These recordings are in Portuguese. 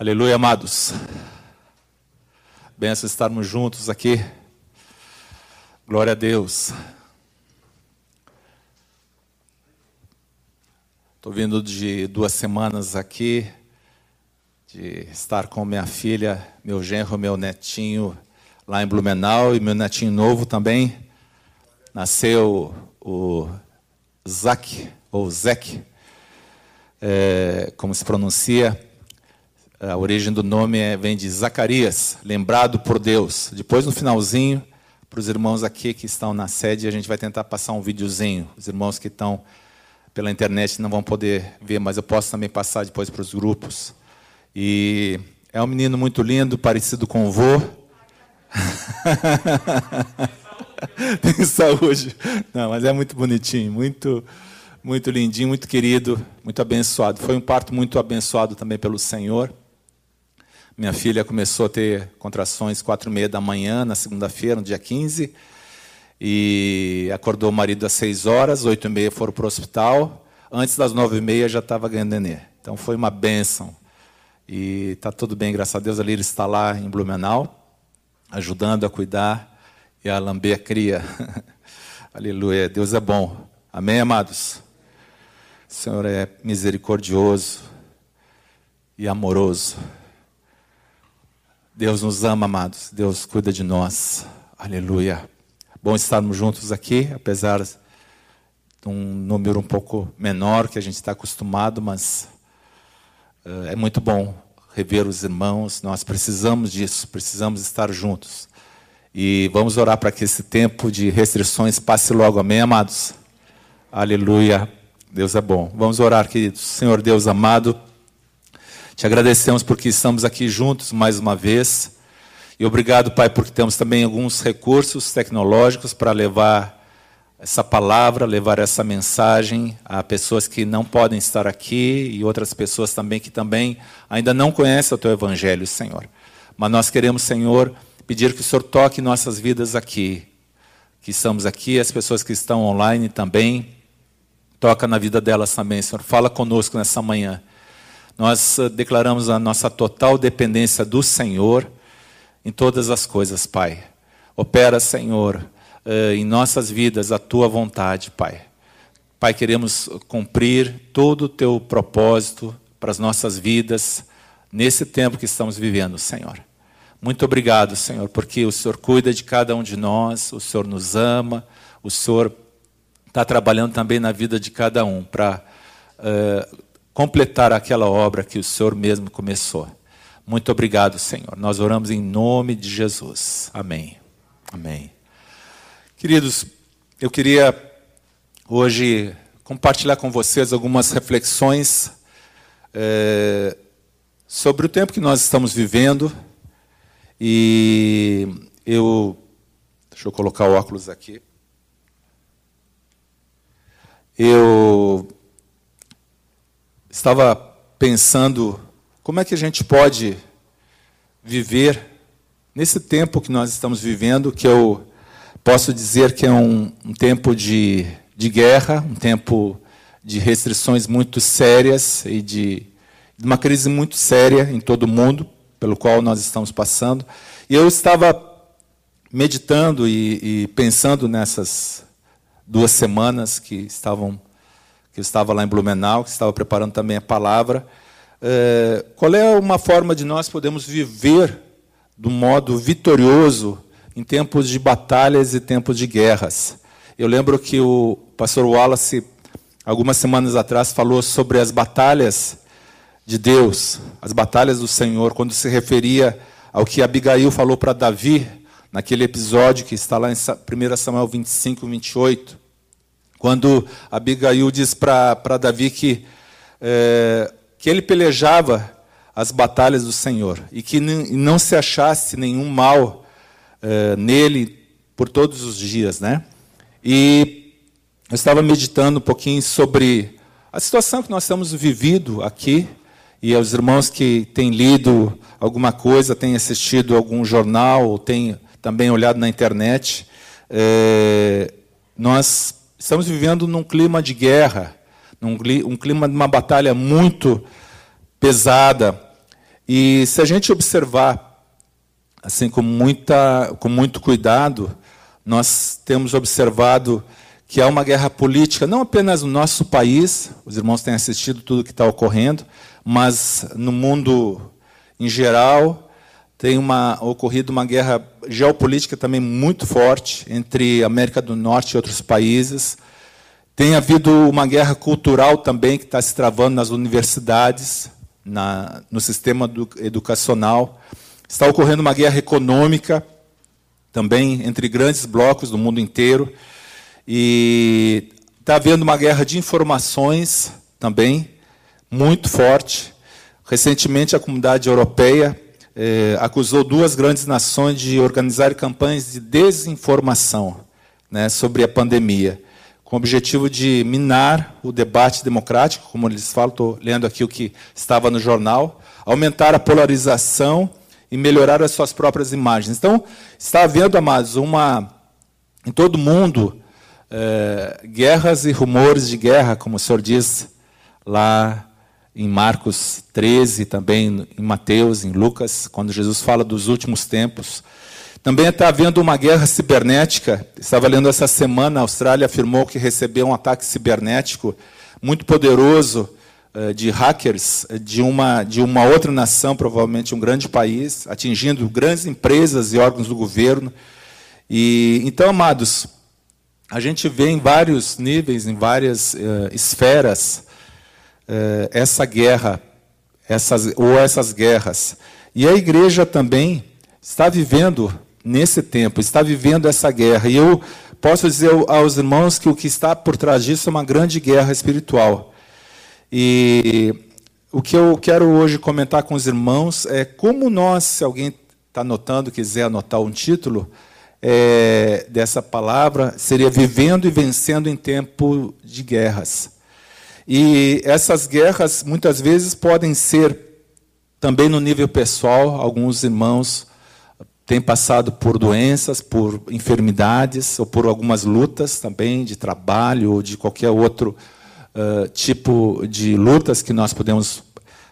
Aleluia, amados. Benção estarmos juntos aqui. Glória a Deus. Estou vindo de duas semanas aqui, de estar com minha filha, meu genro, meu netinho lá em Blumenau e meu netinho novo também. Nasceu o Zac, ou Zek, é, como se pronuncia. A origem do nome é, vem de Zacarias, lembrado por Deus. Depois, no finalzinho, para os irmãos aqui que estão na sede, a gente vai tentar passar um videozinho. Os irmãos que estão pela internet não vão poder ver, mas eu posso também passar depois para os grupos. E é um menino muito lindo, parecido com o vô. Tem saúde. Não, mas é muito bonitinho, muito, muito lindinho, muito querido, muito abençoado. Foi um parto muito abençoado também pelo Senhor. Minha filha começou a ter contrações quatro e meia da manhã, na segunda-feira, no dia 15. E acordou o marido às seis horas, oito e meia foram para o hospital. Antes das nove e meia já estava ganhando nenê. Então foi uma bênção. E está tudo bem, graças a Deus. A Lira está lá em Blumenau, ajudando a cuidar e a lamber a cria. Aleluia. Deus é bom. Amém, amados? O Senhor é misericordioso e amoroso. Deus nos ama, amados. Deus cuida de nós. Aleluia. Bom estarmos juntos aqui, apesar de um número um pouco menor que a gente está acostumado, mas uh, é muito bom rever os irmãos. Nós precisamos disso, precisamos estar juntos. E vamos orar para que esse tempo de restrições passe logo. Amém, amados? Aleluia. Deus é bom. Vamos orar, queridos. Senhor Deus amado. Te agradecemos porque estamos aqui juntos mais uma vez. E obrigado, Pai, porque temos também alguns recursos tecnológicos para levar essa palavra, levar essa mensagem a pessoas que não podem estar aqui e outras pessoas também que também ainda não conhecem o teu evangelho, Senhor. Mas nós queremos, Senhor, pedir que o Senhor toque nossas vidas aqui, que estamos aqui, as pessoas que estão online também, toca na vida delas também, Senhor. Fala conosco nessa manhã. Nós eh, declaramos a nossa total dependência do Senhor em todas as coisas, Pai. Opera, Senhor, eh, em nossas vidas a tua vontade, Pai. Pai, queremos cumprir todo o teu propósito para as nossas vidas nesse tempo que estamos vivendo, Senhor. Muito obrigado, Senhor, porque o Senhor cuida de cada um de nós, o Senhor nos ama, o Senhor está trabalhando também na vida de cada um para uh, completar aquela obra que o Senhor mesmo começou. Muito obrigado, Senhor. Nós oramos em nome de Jesus. Amém. Amém. Queridos, eu queria hoje compartilhar com vocês algumas reflexões é, sobre o tempo que nós estamos vivendo. E eu. Deixa eu colocar o óculos aqui. Eu estava pensando como é que a gente pode viver nesse tempo que nós estamos vivendo, que eu posso dizer que é um, um tempo de, de guerra, um tempo de restrições muito sérias e de, de uma crise muito séria em todo o mundo, pelo qual nós estamos passando. E eu estava meditando e, e pensando nessas duas semanas que estavam que estava lá em Blumenau, que estava preparando também a palavra. É, qual é uma forma de nós podemos viver do modo vitorioso em tempos de batalhas e tempos de guerras? Eu lembro que o pastor Wallace, algumas semanas atrás, falou sobre as batalhas de Deus, as batalhas do Senhor, quando se referia ao que Abigail falou para Davi, naquele episódio que está lá em 1 Samuel 25, 28. Quando Abigail diz para Davi que, é, que ele pelejava as batalhas do Senhor e que não se achasse nenhum mal é, nele por todos os dias, né? E eu estava meditando um pouquinho sobre a situação que nós estamos vivido aqui e os irmãos que têm lido alguma coisa, têm assistido algum jornal, ou têm também olhado na internet, é, nós Estamos vivendo num clima de guerra, num um clima de uma batalha muito pesada. E se a gente observar assim com muita com muito cuidado, nós temos observado que há uma guerra política, não apenas no nosso país, os irmãos têm assistido tudo o que está ocorrendo, mas no mundo em geral, tem uma, ocorrido uma guerra geopolítica também muito forte entre América do Norte e outros países. Tem havido uma guerra cultural também que está se travando nas universidades, na, no sistema do, educacional. Está ocorrendo uma guerra econômica também entre grandes blocos do mundo inteiro. E está havendo uma guerra de informações também, muito forte. Recentemente, a comunidade europeia eh, acusou duas grandes nações de organizar campanhas de desinformação né, sobre a pandemia, com o objetivo de minar o debate democrático, como eles falam, estou lendo aqui o que estava no jornal, aumentar a polarização e melhorar as suas próprias imagens. Então, está havendo, amados, uma em todo o mundo eh, guerras e rumores de guerra, como o senhor diz lá em Marcos 13, também em Mateus, em Lucas, quando Jesus fala dos últimos tempos. Também está havendo uma guerra cibernética. Estava lendo essa semana, a Austrália afirmou que recebeu um ataque cibernético muito poderoso eh, de hackers de uma, de uma outra nação, provavelmente um grande país, atingindo grandes empresas e órgãos do governo. E então, amados, a gente vê em vários níveis, em várias uh, esferas, eh, essa guerra, essas, ou essas guerras. E a igreja também está vivendo nesse tempo, está vivendo essa guerra. E eu posso dizer aos irmãos que o que está por trás disso é uma grande guerra espiritual. E o que eu quero hoje comentar com os irmãos é como nós, se alguém está anotando, quiser anotar um título é, dessa palavra, seria vivendo e vencendo em tempo de guerras. E essas guerras muitas vezes podem ser também no nível pessoal, alguns irmãos têm passado por doenças, por enfermidades ou por algumas lutas também de trabalho ou de qualquer outro uh, tipo de lutas que nós podemos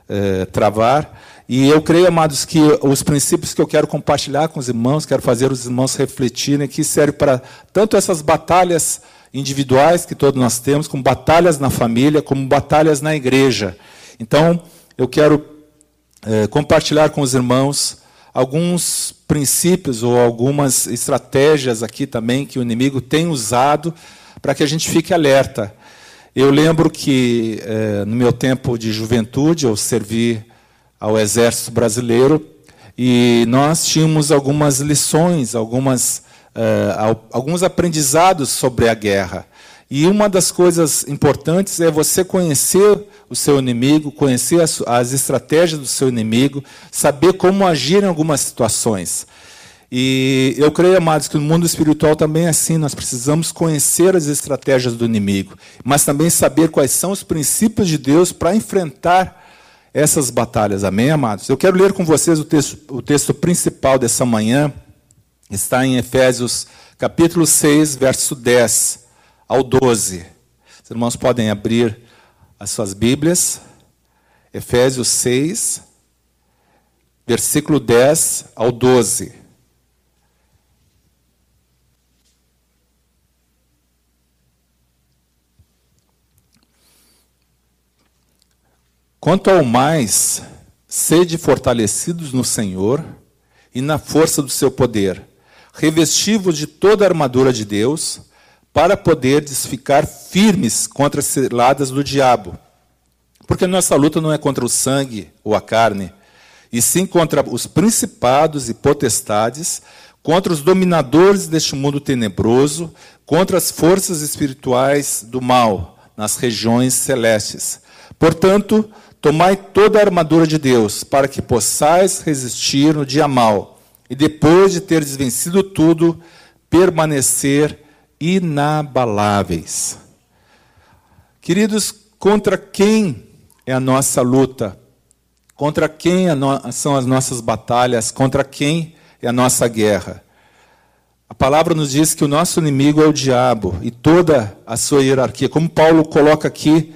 uh, travar. E eu creio, amados, que os princípios que eu quero compartilhar com os irmãos, quero fazer os irmãos refletirem, que serve para tanto essas batalhas individuais que todos nós temos, como batalhas na família, como batalhas na igreja. Então, eu quero é, compartilhar com os irmãos alguns princípios ou algumas estratégias aqui também que o inimigo tem usado para que a gente fique alerta. Eu lembro que é, no meu tempo de juventude eu servi ao Exército Brasileiro e nós tínhamos algumas lições, algumas uh, alguns aprendizados sobre a guerra. E uma das coisas importantes é você conhecer o seu inimigo, conhecer as, as estratégias do seu inimigo, saber como agir em algumas situações. E eu creio, amados, que no mundo espiritual também é assim. Nós precisamos conhecer as estratégias do inimigo, mas também saber quais são os princípios de Deus para enfrentar essas batalhas. Amém, amados? Eu quero ler com vocês o texto, o texto principal dessa manhã está em Efésios capítulo 6, verso 10 ao 12. Os irmãos podem abrir as suas Bíblias. Efésios 6, versículo 10 ao 12. Quanto ao mais, sede fortalecidos no Senhor e na força do seu poder revestivos de toda a armadura de Deus, para poderes ficar firmes contra as ciladas do diabo. Porque nossa luta não é contra o sangue ou a carne, e sim contra os principados e potestades, contra os dominadores deste mundo tenebroso, contra as forças espirituais do mal nas regiões celestes. Portanto, tomai toda a armadura de Deus, para que possais resistir no dia mal e depois de ter vencido tudo, permanecer inabaláveis. Queridos, contra quem é a nossa luta? Contra quem são as nossas batalhas? Contra quem é a nossa guerra? A palavra nos diz que o nosso inimigo é o diabo e toda a sua hierarquia. Como Paulo coloca aqui,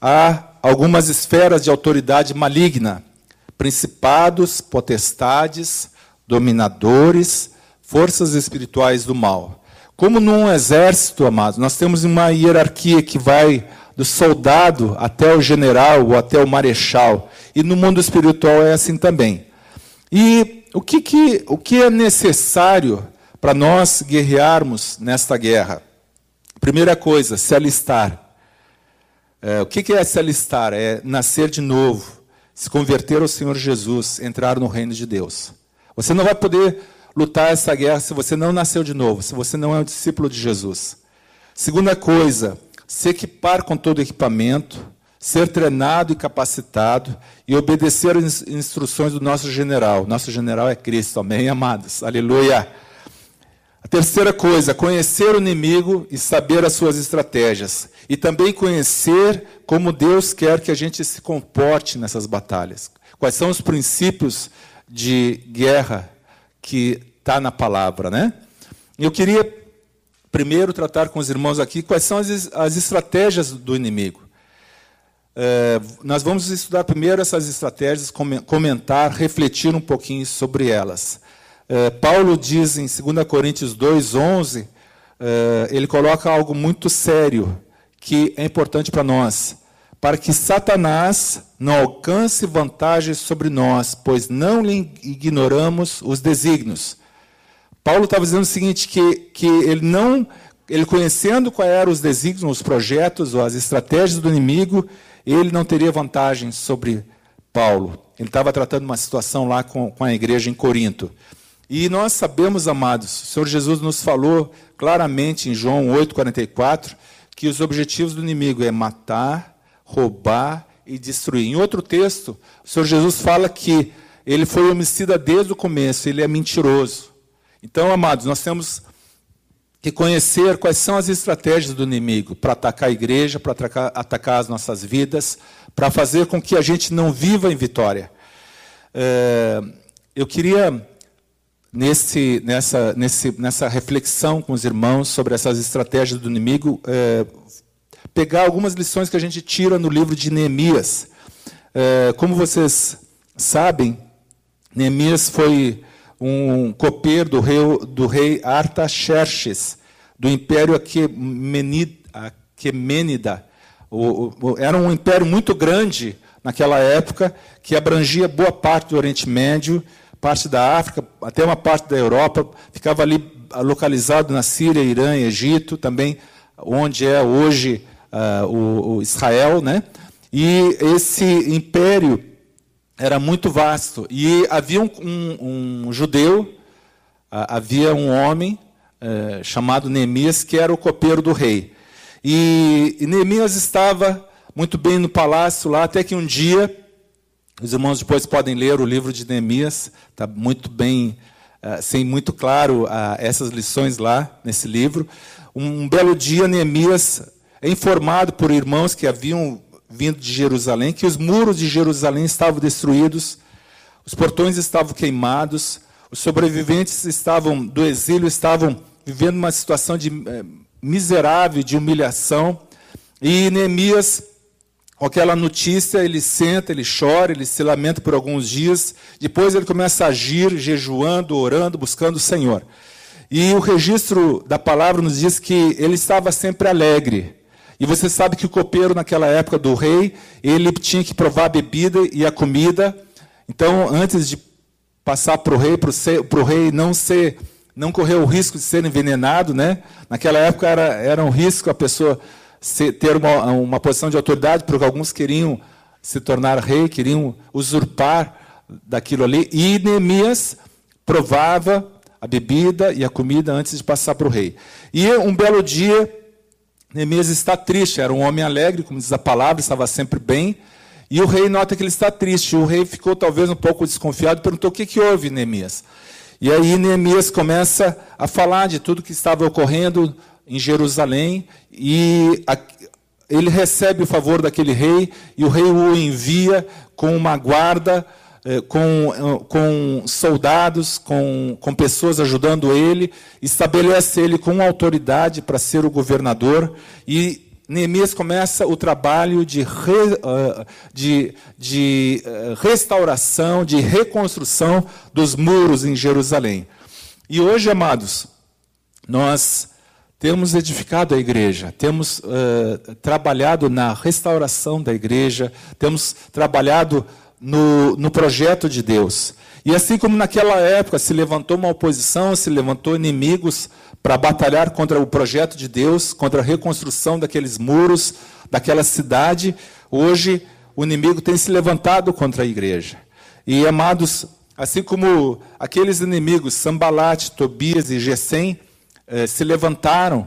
há algumas esferas de autoridade maligna principados, potestades, dominadores, forças espirituais do mal. Como num exército, amados, nós temos uma hierarquia que vai do soldado até o general ou até o marechal. E no mundo espiritual é assim também. E o que, que, o que é necessário para nós guerrearmos nesta guerra? Primeira coisa, se alistar. É, o que, que é se alistar? É nascer de novo, se converter ao Senhor Jesus, entrar no reino de Deus. Você não vai poder lutar essa guerra se você não nasceu de novo, se você não é um discípulo de Jesus. Segunda coisa, se equipar com todo equipamento, ser treinado e capacitado e obedecer às instruções do nosso general. Nosso general é Cristo, amém, amados? Aleluia. A terceira coisa, conhecer o inimigo e saber as suas estratégias. E também conhecer como Deus quer que a gente se comporte nessas batalhas. Quais são os princípios de guerra que está na palavra, né? Eu queria primeiro tratar com os irmãos aqui quais são as, as estratégias do inimigo. É, nós vamos estudar primeiro essas estratégias, comentar, refletir um pouquinho sobre elas. É, Paulo diz em 2 Coríntios 2,11, é, ele coloca algo muito sério que é importante para nós para que Satanás não alcance vantagem sobre nós, pois não lhe ignoramos os desígnios. Paulo estava dizendo o seguinte, que, que ele não, ele conhecendo quais eram os desígnios, os projetos as estratégias do inimigo, ele não teria vantagem sobre Paulo. Ele estava tratando uma situação lá com, com a igreja em Corinto. E nós sabemos, amados, o Senhor Jesus nos falou claramente em João 8,44, que os objetivos do inimigo é matar, roubar e destruir. Em outro texto, o Senhor Jesus fala que ele foi homicida desde o começo, ele é mentiroso. Então, amados, nós temos que conhecer quais são as estratégias do inimigo para atacar a igreja, para atacar, atacar, as nossas vidas, para fazer com que a gente não viva em vitória. É, eu queria, nesse, nessa, nesse, nessa reflexão com os irmãos sobre essas estratégias do inimigo, é, pegar algumas lições que a gente tira no livro de Neemias. É, como vocês sabem, Neemias foi um copeiro do rei, do rei Artaxerxes, do Império Aquemênida. Era um império muito grande naquela época, que abrangia boa parte do Oriente Médio, parte da África, até uma parte da Europa, ficava ali localizado na Síria, Irã, Egito, também onde é hoje uh, o, o, Israel, né? E esse império era muito vasto. E havia um, um, um judeu, uh, havia um homem uh, chamado Neemias, que era o copeiro do rei. E, e Neemias estava muito bem no palácio lá, até que um dia, os irmãos depois podem ler o livro de Neemias, está muito bem, uh, sem muito claro uh, essas lições lá nesse livro. Um, um belo dia, Neemias informado por irmãos que haviam vindo de Jerusalém que os muros de Jerusalém estavam destruídos, os portões estavam queimados, os sobreviventes estavam do exílio estavam vivendo uma situação de é, miserável, de humilhação. E Neemias, com aquela notícia, ele senta, ele chora, ele se lamenta por alguns dias. Depois ele começa a agir, jejuando, orando, buscando o Senhor. E o registro da palavra nos diz que ele estava sempre alegre. E você sabe que o copeiro, naquela época do rei, ele tinha que provar a bebida e a comida. Então, antes de passar para o rei, para o rei não ser, não correr o risco de ser envenenado, né? Naquela época era, era um risco a pessoa ser, ter uma, uma posição de autoridade, porque alguns queriam se tornar rei, queriam usurpar daquilo ali. E Neemias provava a bebida e a comida antes de passar para o rei. E um belo dia Neemias está triste, era um homem alegre, como diz a palavra, estava sempre bem. E o rei nota que ele está triste. O rei ficou talvez um pouco desconfiado e perguntou: o que, que houve, Neemias? E aí Neemias começa a falar de tudo que estava ocorrendo em Jerusalém e ele recebe o favor daquele rei e o rei o envia com uma guarda com, eh, com soldados, com, com pessoas ajudando ele, estabelece ele com autoridade para ser o governador. E Neemias começa o trabalho de, re, uh, de, de restauração, de reconstrução dos muros em Jerusalém. E hoje, amados, nós temos edificado a igreja, temos uh, trabalhado na restauração da igreja, temos trabalhado no, no projeto de Deus. E assim como naquela época se levantou uma oposição, se levantou inimigos para batalhar contra o projeto de Deus, contra a reconstrução daqueles muros, daquela cidade, hoje o inimigo tem se levantado contra a igreja. E amados, assim como aqueles inimigos, Sambalat, Tobias e Gesem, eh, se levantaram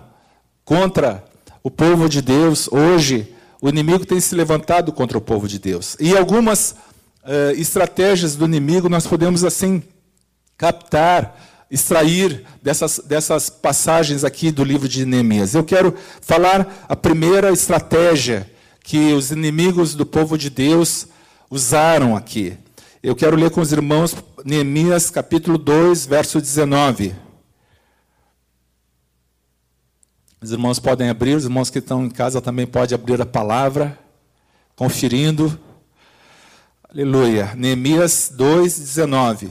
contra o povo de Deus, hoje o inimigo tem se levantado contra o povo de Deus. E algumas uh, estratégias do inimigo nós podemos assim captar, extrair dessas, dessas passagens aqui do livro de Neemias. Eu quero falar a primeira estratégia que os inimigos do povo de Deus usaram aqui. Eu quero ler com os irmãos Neemias capítulo 2, verso 19. Os irmãos podem abrir, os irmãos que estão em casa também podem abrir a palavra, conferindo. Aleluia. Neemias 2, 19.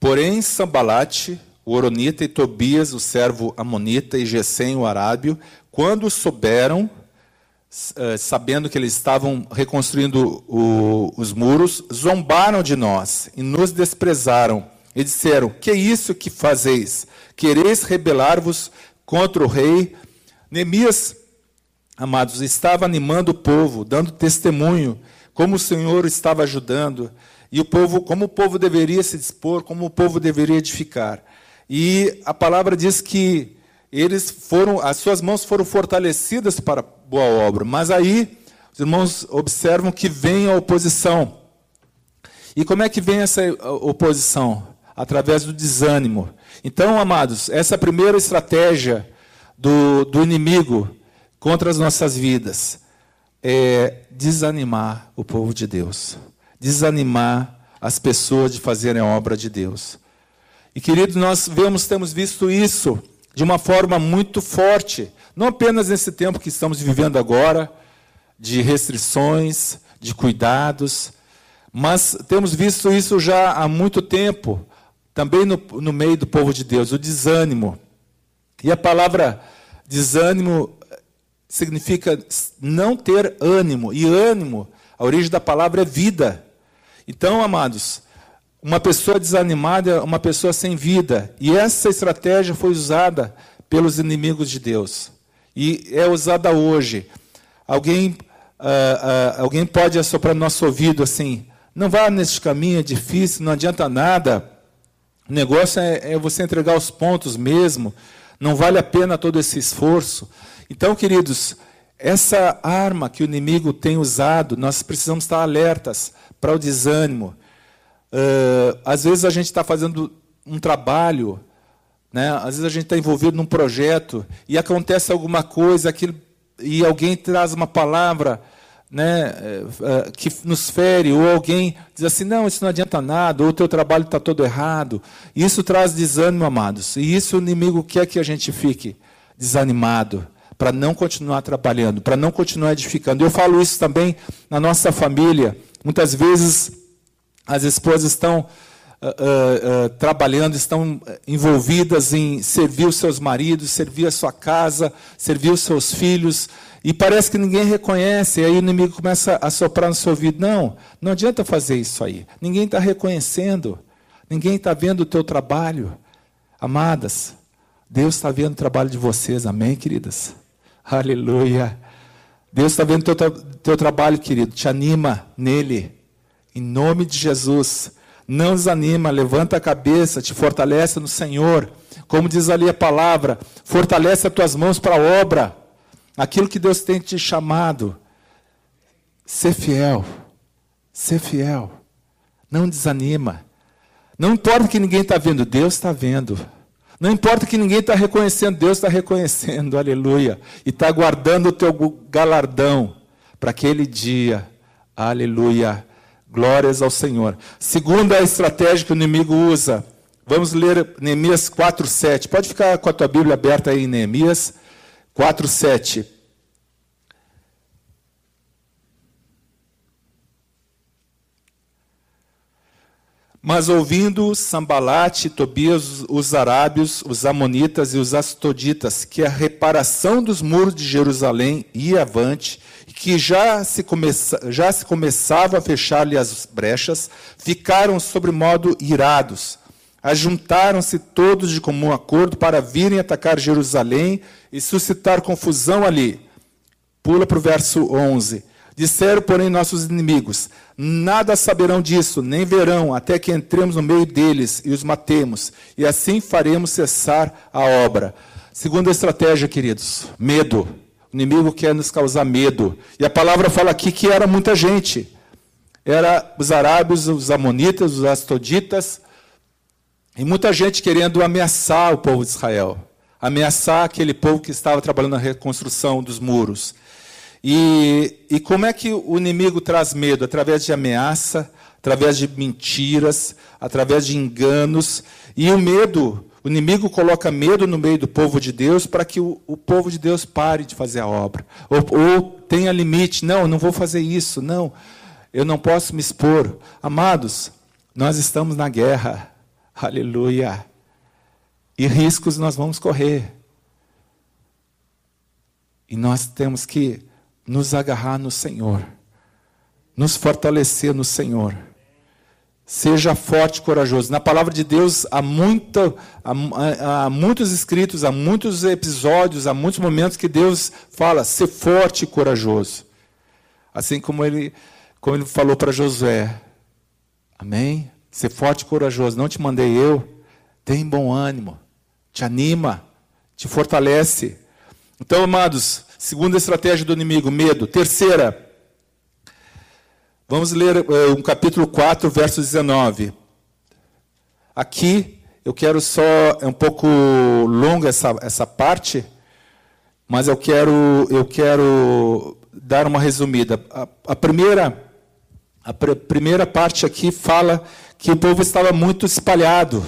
Porém, Sambalate, o Oronita e Tobias, o servo Amonita, e Gesem, o Arábio, quando souberam, eh, sabendo que eles estavam reconstruindo o, os muros, zombaram de nós e nos desprezaram e disseram: Que é isso que fazeis? Quereis rebelar-vos contra o rei? Neemias, amados, estava animando o povo, dando testemunho, como o Senhor estava ajudando, e o povo, como o povo deveria se dispor, como o povo deveria edificar. E a palavra diz que eles foram, as suas mãos foram fortalecidas para boa obra. Mas aí os irmãos observam que vem a oposição. E como é que vem essa oposição? Através do desânimo. Então, amados, essa é primeira estratégia do, do inimigo contra as nossas vidas é desanimar o povo de Deus, desanimar as pessoas de fazerem a obra de Deus. E queridos, nós vemos, temos visto isso de uma forma muito forte, não apenas nesse tempo que estamos vivendo agora, de restrições, de cuidados, mas temos visto isso já há muito tempo, também no, no meio do povo de Deus, o desânimo. E a palavra desânimo significa não ter ânimo, e ânimo, a origem da palavra é vida. Então, amados, uma pessoa desanimada é uma pessoa sem vida. E essa estratégia foi usada pelos inimigos de Deus. E é usada hoje. Alguém, uh, uh, alguém pode assoprar no nosso ouvido assim: não vá nesse caminho, é difícil, não adianta nada. O negócio é, é você entregar os pontos mesmo. Não vale a pena todo esse esforço. Então, queridos, essa arma que o inimigo tem usado, nós precisamos estar alertas para o desânimo Uh, às vezes a gente está fazendo um trabalho, né? às vezes a gente está envolvido num projeto e acontece alguma coisa aquilo, e alguém traz uma palavra né, uh, que nos fere, ou alguém diz assim: não, isso não adianta nada, ou o teu trabalho está todo errado. Isso traz desânimo, amados. E isso o inimigo quer que a gente fique desanimado para não continuar trabalhando, para não continuar edificando. Eu falo isso também na nossa família. Muitas vezes as esposas estão uh, uh, trabalhando, estão envolvidas em servir os seus maridos, servir a sua casa, servir os seus filhos, e parece que ninguém reconhece, e aí o inimigo começa a soprar no seu ouvido. Não, não adianta fazer isso aí. Ninguém está reconhecendo, ninguém está vendo o teu trabalho. Amadas, Deus está vendo o trabalho de vocês, amém, queridas? Aleluia. Deus está vendo o teu, teu trabalho, querido, te anima nele. Em nome de Jesus. Não desanima, levanta a cabeça, te fortalece no Senhor. Como diz ali a palavra, fortalece as tuas mãos para a obra. Aquilo que Deus tem te chamado. Ser fiel. Ser fiel. Não desanima. Não importa que ninguém está vendo, Deus está vendo. Não importa que ninguém está reconhecendo, Deus está reconhecendo, aleluia. E está guardando o teu galardão para aquele dia, aleluia. Glórias ao Senhor. Segunda estratégia que o inimigo usa, vamos ler Neemias 4,7. Pode ficar com a tua Bíblia aberta aí em Neemias 4,7. Mas ouvindo Sambalate, Tobias, os arábios, os amonitas e os astoditas, que a reparação dos muros de Jerusalém ia avante, e que já se, começa, já se começava a fechar-lhe as brechas, ficaram sobre modo irados. Ajuntaram-se todos de comum acordo para virem atacar Jerusalém e suscitar confusão ali. Pula para o verso 11. Disseram, porém, nossos inimigos: Nada saberão disso, nem verão, até que entremos no meio deles e os matemos, e assim faremos cessar a obra. Segunda estratégia, queridos: medo. O inimigo quer nos causar medo. E a palavra fala aqui que era muita gente. Era os arábios, os amonitas, os astoditas, e muita gente querendo ameaçar o povo de Israel, ameaçar aquele povo que estava trabalhando na reconstrução dos muros. E, e como é que o inimigo traz medo? Através de ameaça, através de mentiras, através de enganos. E o medo, o inimigo coloca medo no meio do povo de Deus para que o, o povo de Deus pare de fazer a obra. Ou, ou tenha limite. Não, eu não vou fazer isso. Não, eu não posso me expor. Amados, nós estamos na guerra. Aleluia. E riscos nós vamos correr. E nós temos que nos agarrar no Senhor, nos fortalecer no Senhor. Seja forte e corajoso. Na palavra de Deus há, muita, há, há, muitos escritos, há muitos episódios, há muitos momentos que Deus fala: ser forte e corajoso. Assim como ele, como ele falou para Josué. Amém? Ser forte e corajoso. Não te mandei eu. Tem bom ânimo. Te anima. Te fortalece. Então, amados, Segunda estratégia do inimigo, medo. Terceira, vamos ler uh, um capítulo 4, verso 19. Aqui eu quero só, é um pouco longa essa, essa parte, mas eu quero, eu quero dar uma resumida. A, a primeira, a pr primeira parte aqui fala que o povo estava muito espalhado,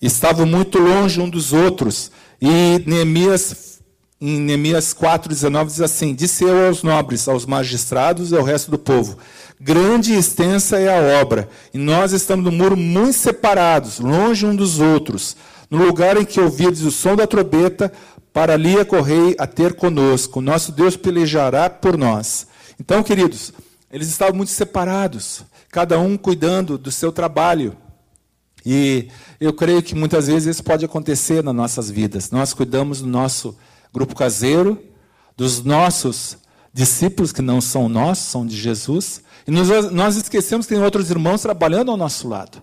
estava muito longe um dos outros, e Neemias em Neemias 4,19 diz assim: Disse eu aos nobres, aos magistrados e ao resto do povo: Grande e extensa é a obra, e nós estamos no muro muito separados, longe um dos outros. No lugar em que ouvirdes o som da trombeta, para ali acorrei a ter conosco. Nosso Deus pelejará por nós. Então, queridos, eles estavam muito separados, cada um cuidando do seu trabalho. E eu creio que muitas vezes isso pode acontecer nas nossas vidas. Nós cuidamos do nosso trabalho grupo caseiro, dos nossos discípulos que não são nossos, são de Jesus. E nós, nós esquecemos que tem outros irmãos trabalhando ao nosso lado.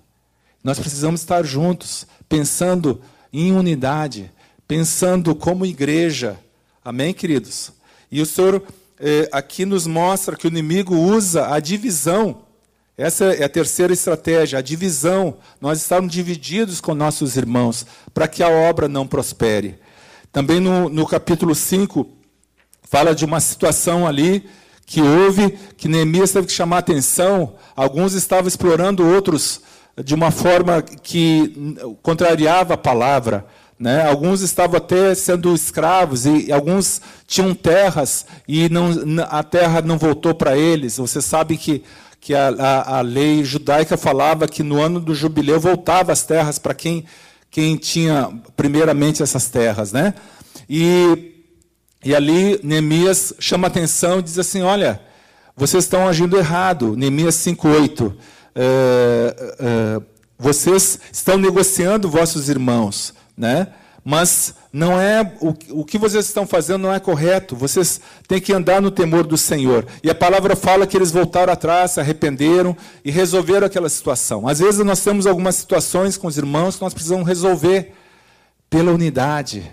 Nós precisamos estar juntos, pensando em unidade, pensando como igreja. Amém, queridos? E o Senhor eh, aqui nos mostra que o inimigo usa a divisão. Essa é a terceira estratégia, a divisão. Nós estamos divididos com nossos irmãos para que a obra não prospere. Também no, no capítulo 5, fala de uma situação ali que houve, que Neemias teve que chamar atenção. Alguns estavam explorando outros de uma forma que contrariava a palavra. Né? Alguns estavam até sendo escravos e alguns tinham terras e não, a terra não voltou para eles. Você sabe que, que a, a, a, lei judaica falava que no ano do jubileu voltava as terras para quem quem tinha primeiramente essas terras, né? E, e ali Neemias chama atenção e diz assim: olha, vocês estão agindo errado. Neemias 5,8. É, é, vocês estão negociando vossos irmãos, né? mas não é o, o que vocês estão fazendo não é correto. Vocês têm que andar no temor do Senhor. E a palavra fala que eles voltaram atrás, se arrependeram e resolveram aquela situação. Às vezes nós temos algumas situações com os irmãos que nós precisamos resolver pela unidade,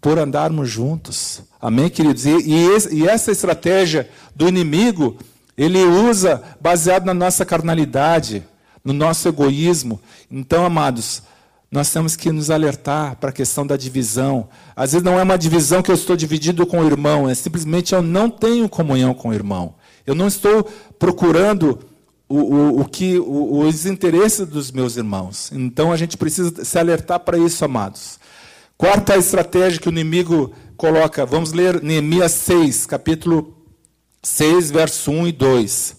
por andarmos juntos. Amém, queridos? E, e, e essa estratégia do inimigo, ele usa baseado na nossa carnalidade no nosso egoísmo. Então, amados, nós temos que nos alertar para a questão da divisão. Às vezes não é uma divisão que eu estou dividido com o irmão, é simplesmente eu não tenho comunhão com o irmão. Eu não estou procurando o, o, o que o, os interesses dos meus irmãos. Então a gente precisa se alertar para isso, amados. Quarta estratégia que o inimigo coloca, vamos ler Neemias 6, capítulo 6, verso 1 e 2.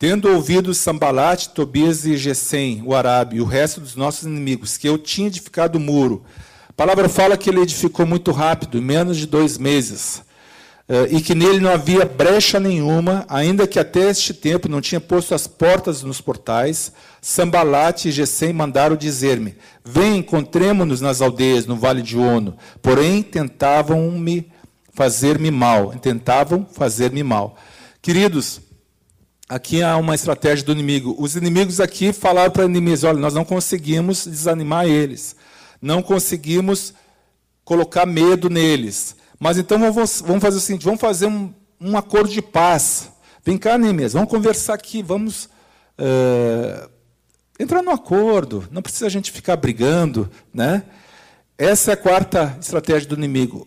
Tendo ouvido Sambalate, Tobias e Gesem, o Arábio, e o resto dos nossos inimigos, que eu tinha edificado o muro, a palavra fala que ele edificou muito rápido, em menos de dois meses, eh, e que nele não havia brecha nenhuma, ainda que até este tempo não tinha posto as portas nos portais, Sambalate e Gesem mandaram dizer-me: Vem, encontremo-nos nas aldeias, no vale de Ono. Porém, tentavam-me fazer-me mal, tentavam fazer-me mal. Queridos, aqui há uma estratégia do inimigo. Os inimigos aqui falaram para inimigos: olha, nós não conseguimos desanimar eles, não conseguimos colocar medo neles. Mas então vamos, fazer o seguinte: vamos fazer um, um acordo de paz. Vem cá, Neemias, vamos conversar aqui, vamos uh, entrar no acordo. Não precisa a gente ficar brigando, né? Essa é a quarta estratégia do inimigo.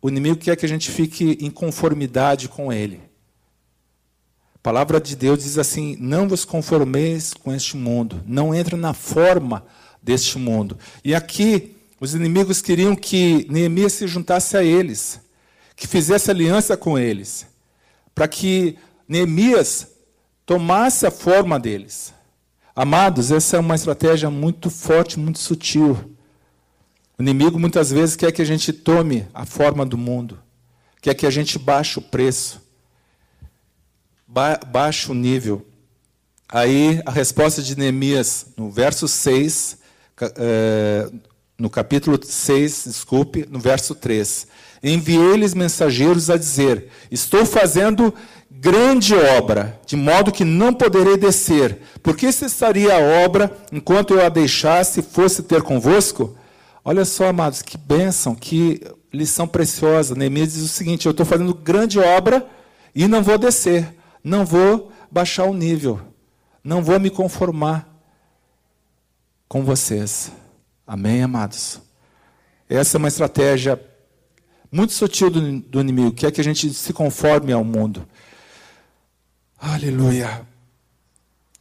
O inimigo quer que a gente fique em conformidade com ele. A palavra de Deus diz assim: não vos conformeis com este mundo, não entre na forma deste mundo. E aqui, os inimigos queriam que Neemias se juntasse a eles, que fizesse aliança com eles, para que Neemias tomasse a forma deles. Amados, essa é uma estratégia muito forte, muito sutil. O inimigo muitas vezes quer que a gente tome a forma do mundo, quer que a gente baixe o preço ba baixo nível. Aí a resposta de Neemias, no verso 6, é, no capítulo 6, desculpe, no verso 3. Enviei-lhes mensageiros a dizer: Estou fazendo grande obra, de modo que não poderei descer. Por que cessaria a obra enquanto eu a deixasse e fosse ter convosco? Olha só, amados, que bênção, que lição preciosa. Neemias diz o seguinte: Eu estou fazendo grande obra e não vou descer não vou baixar o nível, não vou me conformar com vocês. Amém, amados? Essa é uma estratégia muito sutil do, do inimigo, que é que a gente se conforme ao mundo. Aleluia.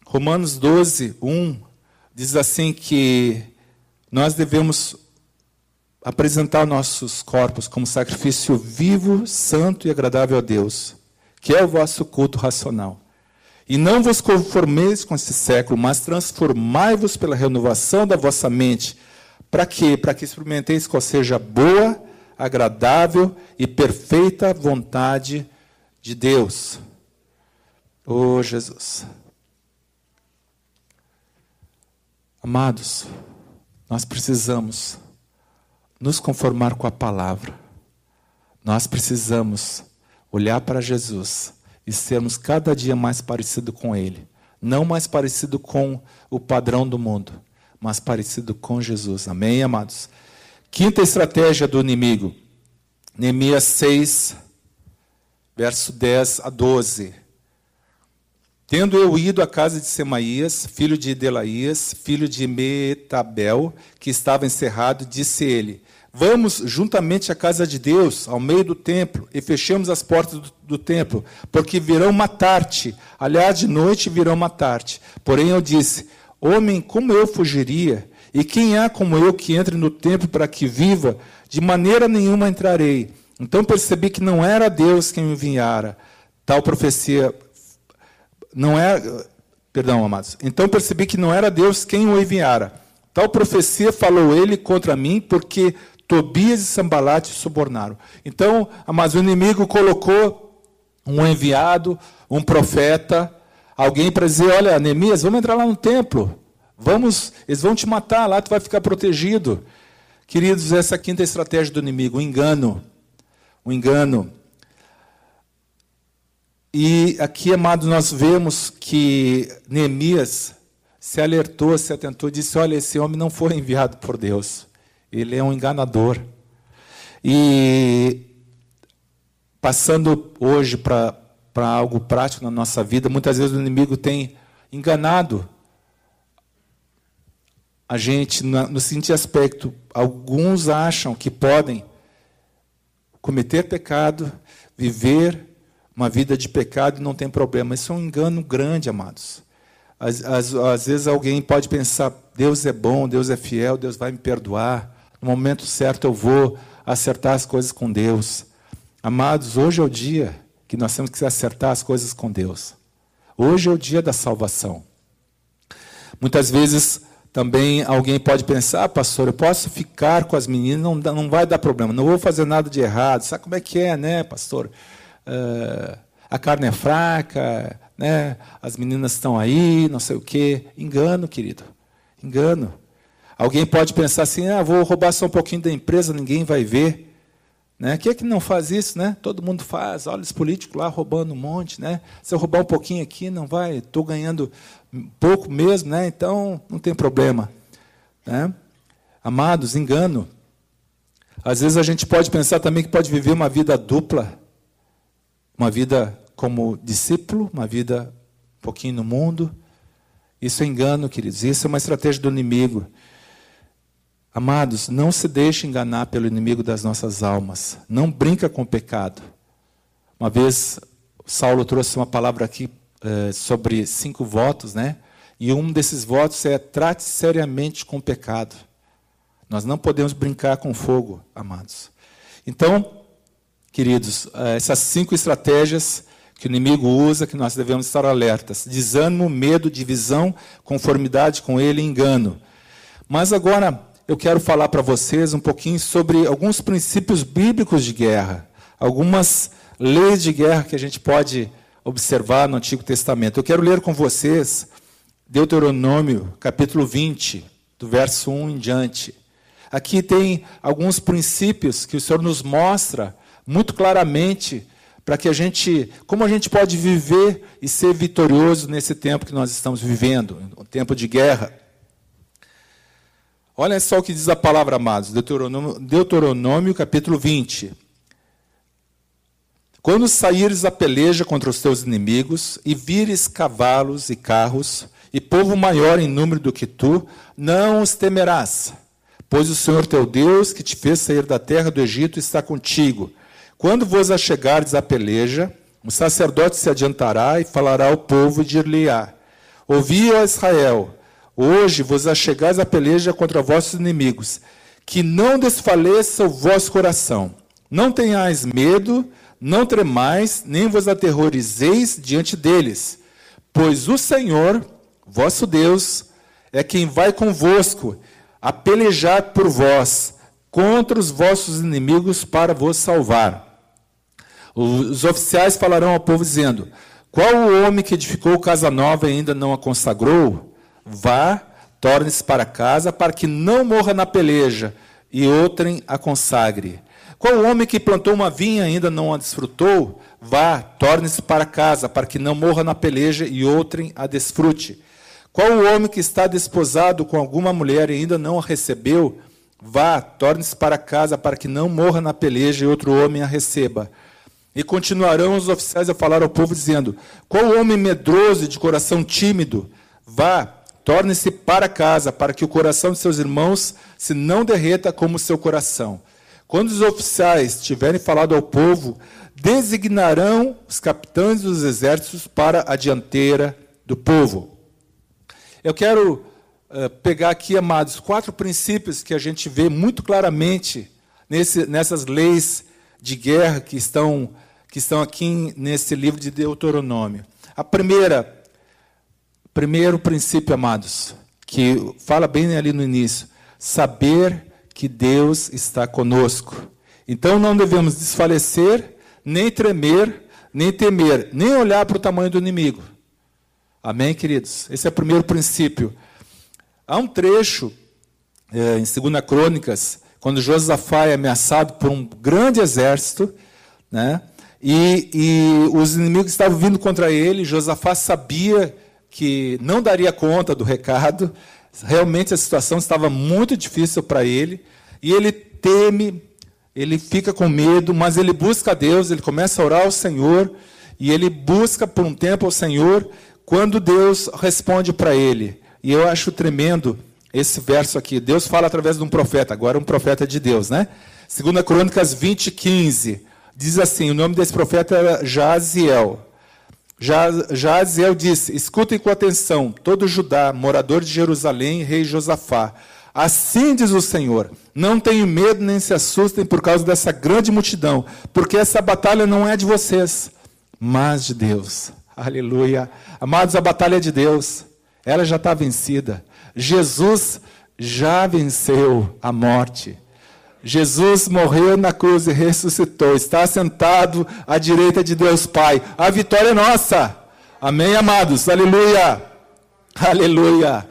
Romanos 12, 1 diz assim que nós devemos apresentar nossos corpos como sacrifício vivo, santo e agradável a Deus que é o vosso culto racional. E não vos conformeis com esse século, mas transformai-vos pela renovação da vossa mente. Para quê? Para que experimenteis qual seja a boa, agradável e perfeita vontade de Deus. Oh, Jesus. Amados, nós precisamos nos conformar com a palavra. Nós precisamos olhar para Jesus e sermos cada dia mais parecido com Ele. Não mais parecido com o padrão do mundo, mas parecido com Jesus. Amém, amados? Quinta estratégia do inimigo. Neemias 6, verso 10 a 12. Tendo eu ido à casa de Semaías, filho de Delaías, filho de Metabel, que estava encerrado, disse ele: Vamos juntamente à casa de Deus, ao meio do templo, e fechemos as portas do, do templo, porque virão matar-te. Aliás, de noite virão matar-te. Porém eu disse: Homem, como eu fugiria? E quem há como eu que entre no templo para que viva? De maneira nenhuma entrarei. Então percebi que não era Deus quem me enviara. Tal profecia não era, perdão, amados. Então percebi que não era Deus quem o enviara. Tal profecia falou ele contra mim, porque Tobias e Sambalate subornaram. Então, mas o inimigo colocou um enviado, um profeta, alguém para dizer: Olha, Neemias, vamos entrar lá no templo. Vamos, eles vão te matar, lá tu vai ficar protegido. Queridos, essa é a quinta estratégia do inimigo, engano. O engano. E aqui, amados, nós vemos que Neemias se alertou, se atentou, disse: Olha, esse homem não foi enviado por Deus. Ele é um enganador. E passando hoje para algo prático na nossa vida. Muitas vezes o inimigo tem enganado a gente no seguinte aspecto: alguns acham que podem cometer pecado, viver uma vida de pecado e não tem problema. Isso é um engano grande, amados. Às, às, às vezes alguém pode pensar: Deus é bom, Deus é fiel, Deus vai me perdoar. No momento certo eu vou acertar as coisas com Deus. Amados, hoje é o dia que nós temos que acertar as coisas com Deus. Hoje é o dia da salvação. Muitas vezes também alguém pode pensar, ah, pastor, eu posso ficar com as meninas, não, não vai dar problema, não vou fazer nada de errado. Sabe como é que é, né, pastor? Uh, a carne é fraca, né? as meninas estão aí, não sei o quê. Engano, querido. Engano. Alguém pode pensar assim, ah, vou roubar só um pouquinho da empresa, ninguém vai ver. Né? Quem é que não faz isso? Né? Todo mundo faz. Olha os políticos lá roubando um monte. Né? Se eu roubar um pouquinho aqui, não vai. Estou ganhando pouco mesmo, né? então não tem problema. Né? Amados, engano. Às vezes a gente pode pensar também que pode viver uma vida dupla. Uma vida como discípulo, uma vida um pouquinho no mundo. Isso é engano, queridos. Isso é uma estratégia do inimigo. Amados, não se deixe enganar pelo inimigo das nossas almas. Não brinca com o pecado. Uma vez, Saulo trouxe uma palavra aqui eh, sobre cinco votos, né? E um desses votos é trate seriamente com o pecado. Nós não podemos brincar com fogo, amados. Então, queridos, eh, essas cinco estratégias que o inimigo usa, que nós devemos estar alertas: desânimo, medo, divisão, conformidade com ele, engano. Mas agora, eu quero falar para vocês um pouquinho sobre alguns princípios bíblicos de guerra, algumas leis de guerra que a gente pode observar no Antigo Testamento. Eu quero ler com vocês Deuteronômio, capítulo 20, do verso 1 em diante. Aqui tem alguns princípios que o Senhor nos mostra muito claramente para que a gente, como a gente pode viver e ser vitorioso nesse tempo que nós estamos vivendo, um tempo de guerra. Olha só o que diz a palavra, amados, Deuteronômio, Deuteronômio capítulo 20. Quando saíres a peleja contra os teus inimigos, e vires cavalos e carros, e povo maior em número do que tu, não os temerás, pois o Senhor teu Deus, que te fez sair da terra do Egito, está contigo. Quando vos achegardes à peleja, o sacerdote se adiantará e falará ao povo e dir-lhe-á: Ouvi, ó Israel, Hoje vos achegais a peleja contra vossos inimigos, que não desfaleça o vosso coração. Não tenhais medo, não tremais, nem vos aterrorizeis diante deles, pois o Senhor, vosso Deus, é quem vai convosco a pelejar por vós contra os vossos inimigos para vos salvar. Os oficiais falarão ao povo dizendo: Qual o homem que edificou casa nova e ainda não a consagrou? Vá, torne-se para casa, para que não morra na peleja, e outrem a consagre. Qual homem que plantou uma vinha e ainda não a desfrutou? Vá, torne-se para casa, para que não morra na peleja, e outrem a desfrute. Qual o homem que está desposado com alguma mulher e ainda não a recebeu? Vá, torne-se para casa, para que não morra na peleja e outro homem a receba. E continuarão os oficiais a falar ao povo, dizendo: Qual homem medroso e de coração tímido? Vá, Torne-se para casa, para que o coração de seus irmãos se não derreta como seu coração. Quando os oficiais tiverem falado ao povo, designarão os capitães dos exércitos para a dianteira do povo. Eu quero uh, pegar aqui, amados, quatro princípios que a gente vê muito claramente nesse, nessas leis de guerra que estão, que estão aqui nesse livro de Deuteronômio. A primeira Primeiro princípio, amados, que fala bem ali no início: saber que Deus está conosco. Então não devemos desfalecer, nem tremer, nem temer, nem olhar para o tamanho do inimigo. Amém, queridos? Esse é o primeiro princípio. Há um trecho é, em 2 Crônicas, quando Josafá é ameaçado por um grande exército, né? E, e os inimigos estavam vindo contra ele. Josafá sabia que não daria conta do recado. Realmente a situação estava muito difícil para ele. E ele teme, ele fica com medo, mas ele busca a Deus, ele começa a orar ao Senhor. e ele busca por um tempo o Senhor, quando Deus responde para ele. E eu acho tremendo esse verso aqui. Deus fala através de um profeta, agora um profeta de Deus, né? 2 Crônicas 20, 15. Diz assim: o nome desse profeta era Jaziel. Jaziel disse: Escutem com atenção, todo Judá, morador de Jerusalém, rei Josafá. Assim diz o Senhor: Não tenham medo nem se assustem por causa dessa grande multidão, porque essa batalha não é de vocês, mas de Deus. Aleluia. Amados, a batalha é de Deus. Ela já está vencida. Jesus já venceu a morte. Jesus morreu na cruz e ressuscitou. Está sentado à direita de Deus Pai. A vitória é nossa. Amém, amados? Aleluia. Aleluia.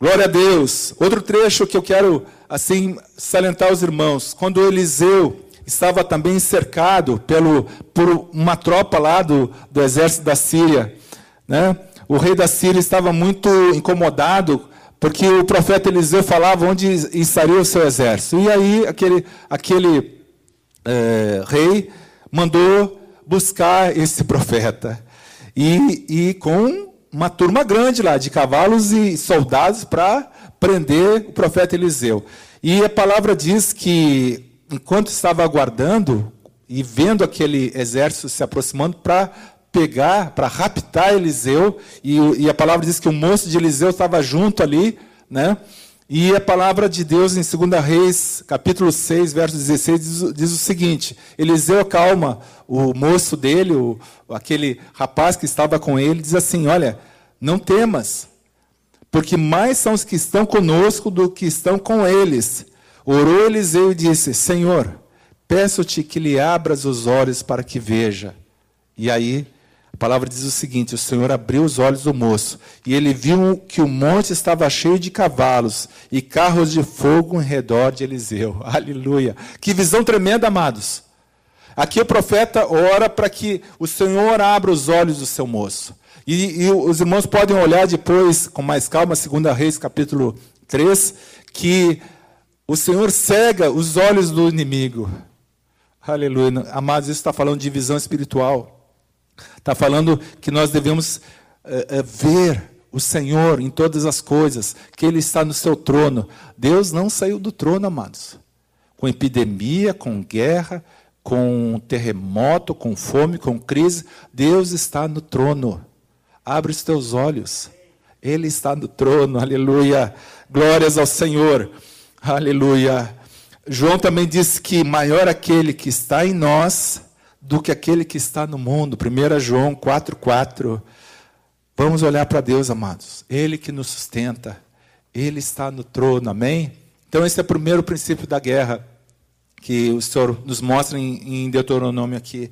Glória a Deus. Outro trecho que eu quero assim salientar aos irmãos. Quando Eliseu estava também cercado pelo, por uma tropa lá do, do exército da Síria, né? O rei da Síria estava muito incomodado porque o profeta Eliseu falava onde estaria o seu exército. E aí aquele, aquele é, rei mandou buscar esse profeta. E, e com uma turma grande lá, de cavalos e soldados, para prender o profeta Eliseu. E a palavra diz que, enquanto estava aguardando e vendo aquele exército se aproximando para pegar, para raptar Eliseu, e, e, a palavra diz que o moço de Eliseu estava junto ali, né? E a palavra de Deus em 2 Reis, capítulo 6, verso 16, diz, diz o seguinte: Eliseu acalma o moço dele, o, aquele rapaz que estava com ele, diz assim: Olha, não temas, porque mais são os que estão conosco do que estão com eles. Orou Eliseu e disse: Senhor, peço-te que lhe abras os olhos para que veja. E aí palavra diz o seguinte: o Senhor abriu os olhos do moço, e ele viu que o monte estava cheio de cavalos e carros de fogo em redor de Eliseu. Aleluia! Que visão tremenda, amados. Aqui o profeta ora para que o Senhor abra os olhos do seu moço. E, e, os irmãos podem olhar depois, com mais calma, 2 Reis, capítulo 3, que o Senhor cega os olhos do inimigo. Aleluia. Amados, isso está falando de visão espiritual. Está falando que nós devemos é, é, ver o Senhor em todas as coisas, que Ele está no seu trono. Deus não saiu do trono, amados. Com epidemia, com guerra, com terremoto, com fome, com crise, Deus está no trono. Abre os teus olhos. Ele está no trono, aleluia. Glórias ao Senhor, aleluia. João também disse que maior aquele que está em nós do que aquele que está no mundo. 1 João 4,4. Vamos olhar para Deus, amados. Ele que nos sustenta. Ele está no trono, amém? Então, esse é o primeiro princípio da guerra que o Senhor nos mostra em Deuteronômio aqui.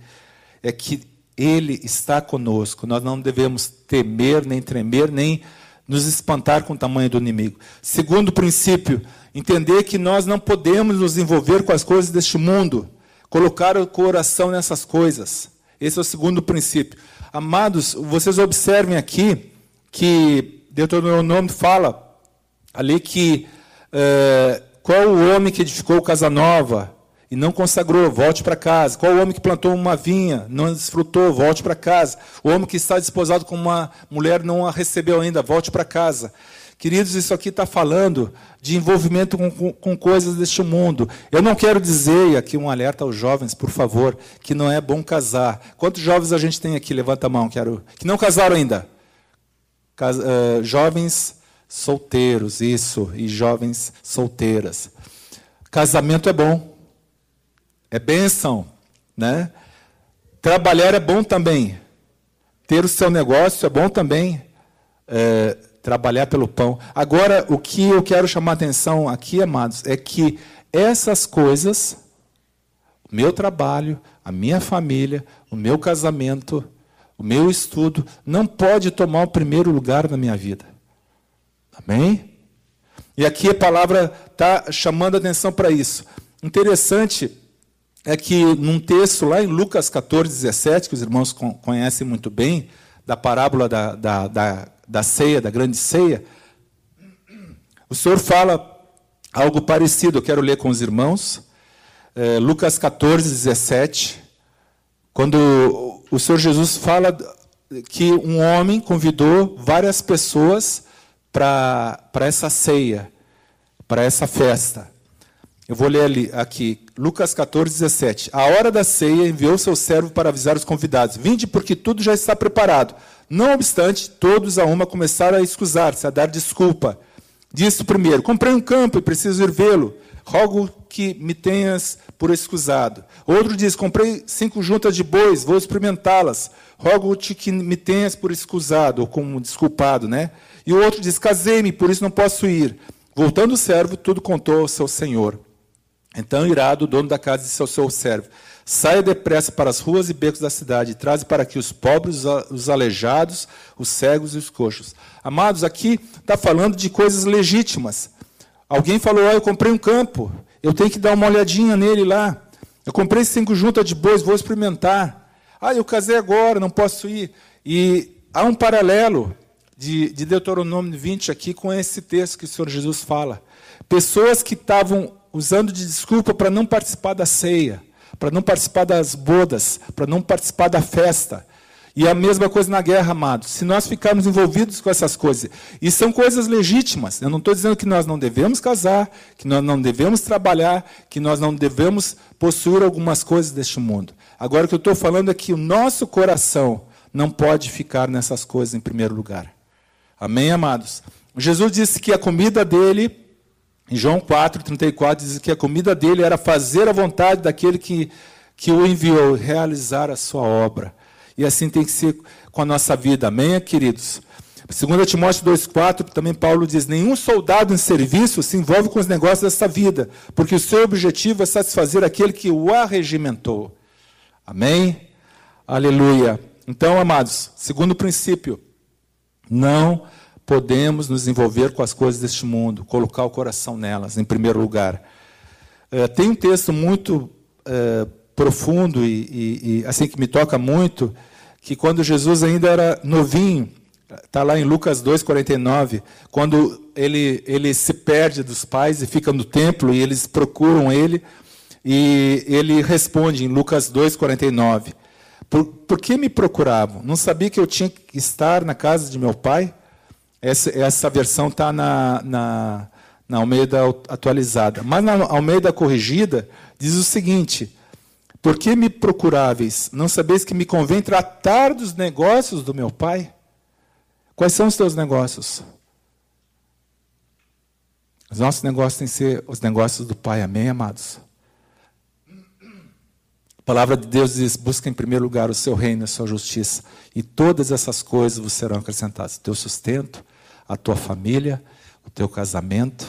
É que Ele está conosco. Nós não devemos temer, nem tremer, nem nos espantar com o tamanho do inimigo. Segundo princípio, entender que nós não podemos nos envolver com as coisas deste mundo. Colocar o coração nessas coisas. Esse é o segundo princípio. Amados, vocês observem aqui que Deuteronômio fala ali que é, qual o homem que edificou casa nova e não consagrou, volte para casa. Qual o homem que plantou uma vinha, não desfrutou, volte para casa. O homem que está desposado com uma mulher não a recebeu ainda, volte para casa. Queridos, isso aqui está falando de envolvimento com, com, com, coisas deste mundo. Eu não quero dizer, e aqui um alerta aos jovens, por favor, que não é bom casar. Quantos jovens a gente tem aqui? Levanta a mão, quero. Que não casaram ainda? Cas, uh, jovens solteiros, isso, e jovens solteiras. Casamento é bom, é bênção, né? Trabalhar é bom também. Ter o seu negócio é bom também. É, trabalhar pelo pão. Agora, o que eu quero chamar a atenção aqui, amados, é que essas coisas, o meu trabalho, a minha família, o meu casamento, o meu estudo, não pode tomar o primeiro lugar na minha vida. Amém? E aqui a palavra está chamando a atenção para isso. Interessante é que num texto lá em Lucas 14, 17, que os irmãos conhecem muito bem, da parábola da, da, da da ceia, da grande ceia, o Senhor fala algo parecido. Eu quero ler com os irmãos. É, Lucas 14, 17. Quando o Senhor Jesus fala que um homem convidou várias pessoas para essa ceia, para essa festa. Eu vou ler ali, aqui, Lucas 14, 17. A hora da ceia enviou seu servo para avisar os convidados: Vinde, porque tudo já está preparado. Não obstante, todos a uma começaram a escusar-se, a dar desculpa. Disse o primeiro: Comprei um campo e preciso ir vê-lo. Rogo que me tenhas por escusado. Outro diz: Comprei cinco juntas de bois, vou experimentá-las. Rogo-te que me tenhas por escusado, ou como desculpado, né? E o outro diz: Casei-me, por isso não posso ir. Voltando o servo, tudo contou ao seu senhor. Então, irado, o dono da casa disse ao seu servo: Saia depressa para as ruas e becos da cidade e traze para aqui os pobres, os aleijados, os cegos e os coxos. Amados, aqui está falando de coisas legítimas. Alguém falou: oh, Eu comprei um campo, eu tenho que dar uma olhadinha nele lá. Eu comprei cinco juntas de bois, vou experimentar. Ah, eu casei agora, não posso ir. E há um paralelo de, de Deuteronômio 20 aqui com esse texto que o Senhor Jesus fala. Pessoas que estavam usando de desculpa para não participar da ceia, para não participar das bodas, para não participar da festa. E a mesma coisa na guerra, amados. Se nós ficarmos envolvidos com essas coisas, e são coisas legítimas. Eu não estou dizendo que nós não devemos casar, que nós não devemos trabalhar, que nós não devemos possuir algumas coisas deste mundo. Agora o que eu estou falando é que o nosso coração não pode ficar nessas coisas em primeiro lugar. Amém, amados? Jesus disse que a comida dele em João 4, 34, diz que a comida dele era fazer a vontade daquele que, que o enviou, realizar a sua obra. E assim tem que ser com a nossa vida. Amém, queridos? 2 Timóteo 2,4, também Paulo diz: Nenhum soldado em serviço se envolve com os negócios desta vida, porque o seu objetivo é satisfazer aquele que o arregimentou. Amém? Aleluia. Então, amados, segundo princípio, não podemos nos envolver com as coisas deste mundo, colocar o coração nelas, em primeiro lugar. É, tem um texto muito é, profundo e, e, e, assim que me toca muito, que quando Jesus ainda era novinho, está lá em Lucas 2,49, quando ele, ele se perde dos pais e fica no templo e eles procuram ele, e ele responde em Lucas 2,49, por, por que me procuravam? Não sabia que eu tinha que estar na casa de meu pai? Essa, essa versão está na, na, na Almeida atualizada. Mas na Almeida corrigida, diz o seguinte: Por que me procuráveis? Não sabeis que me convém tratar dos negócios do meu pai? Quais são os teus negócios? Os nossos negócios têm que ser os negócios do Pai, amém, amados? A palavra de Deus diz: busca em primeiro lugar o seu reino e a sua justiça, e todas essas coisas vos serão acrescentadas: teu sustento, a tua família, o teu casamento,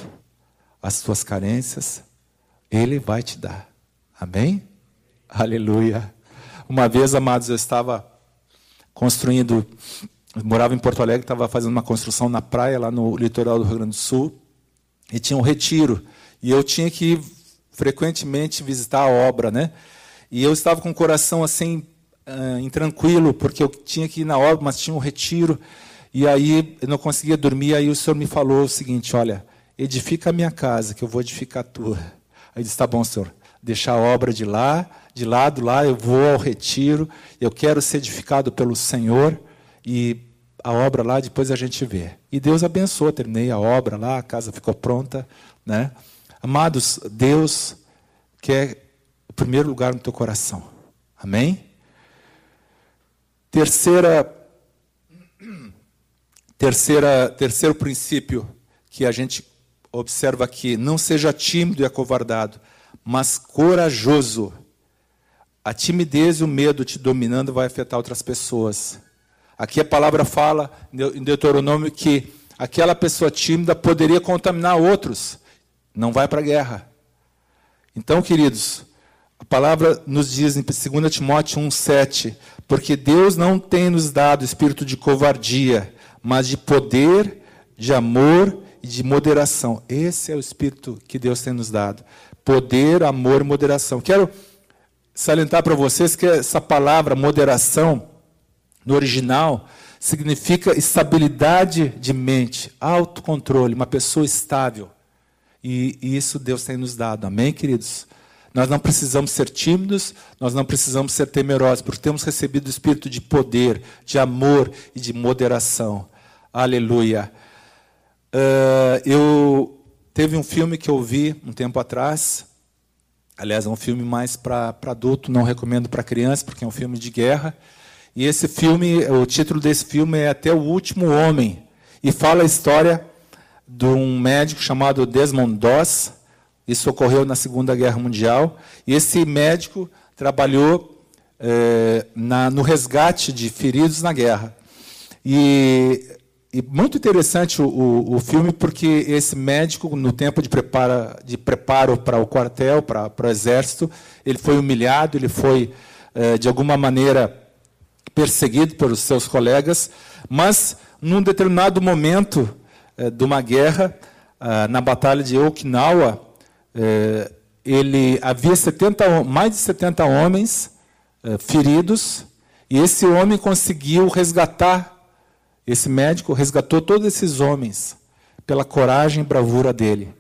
as tuas carências, Ele vai te dar. Amém? Aleluia. Uma vez, amados, eu estava construindo, eu morava em Porto Alegre, estava fazendo uma construção na praia, lá no litoral do Rio Grande do Sul, e tinha um retiro. E eu tinha que frequentemente visitar a obra, né? E eu estava com o coração assim, uh, intranquilo, porque eu tinha que ir na obra, mas tinha um retiro. E aí eu não conseguia dormir, aí o Senhor me falou o seguinte: olha, edifica a minha casa, que eu vou edificar a tua. Aí disse: tá bom, Senhor, deixar a obra de lá, de lado lá, eu vou ao retiro, eu quero ser edificado pelo Senhor e a obra lá depois a gente vê. E Deus abençoou, terminei a obra lá, a casa ficou pronta, né? Amados, Deus quer o primeiro lugar no teu coração. Amém? Terceira Terceira, terceiro princípio que a gente observa aqui: não seja tímido e acovardado, mas corajoso. A timidez e o medo te dominando vai afetar outras pessoas. Aqui a palavra fala em Deuteronômio que aquela pessoa tímida poderia contaminar outros. Não vai para a guerra. Então, queridos, a palavra nos diz em 2 Timóteo 1,7: porque Deus não tem nos dado espírito de covardia, mas de poder, de amor e de moderação. Esse é o espírito que Deus tem nos dado. Poder, amor e moderação. Quero salientar para vocês que essa palavra moderação, no original, significa estabilidade de mente, autocontrole, uma pessoa estável. E, e isso Deus tem nos dado. Amém, queridos? Nós não precisamos ser tímidos, nós não precisamos ser temerosos, porque temos recebido o espírito de poder, de amor e de moderação. Aleluia. Uh, eu teve um filme que eu vi um tempo atrás. Aliás, é um filme mais para adulto, não recomendo para criança, porque é um filme de guerra. E esse filme, o título desse filme é Até o Último Homem. E fala a história de um médico chamado Desmond Doss, isso ocorreu na Segunda Guerra Mundial. E esse médico trabalhou é, na, no resgate de feridos na guerra. E, e muito interessante o, o, filme, porque esse médico, no tempo de, prepara, de preparo para o quartel, para, para o exército, ele foi humilhado, ele foi, é, de alguma maneira, perseguido pelos seus colegas, mas, num determinado momento é, de uma guerra, ah, na Batalha de Okinawa, é, ele havia 70, mais de 70 homens é, feridos, e esse homem conseguiu resgatar, esse médico resgatou todos esses homens pela coragem e bravura dele,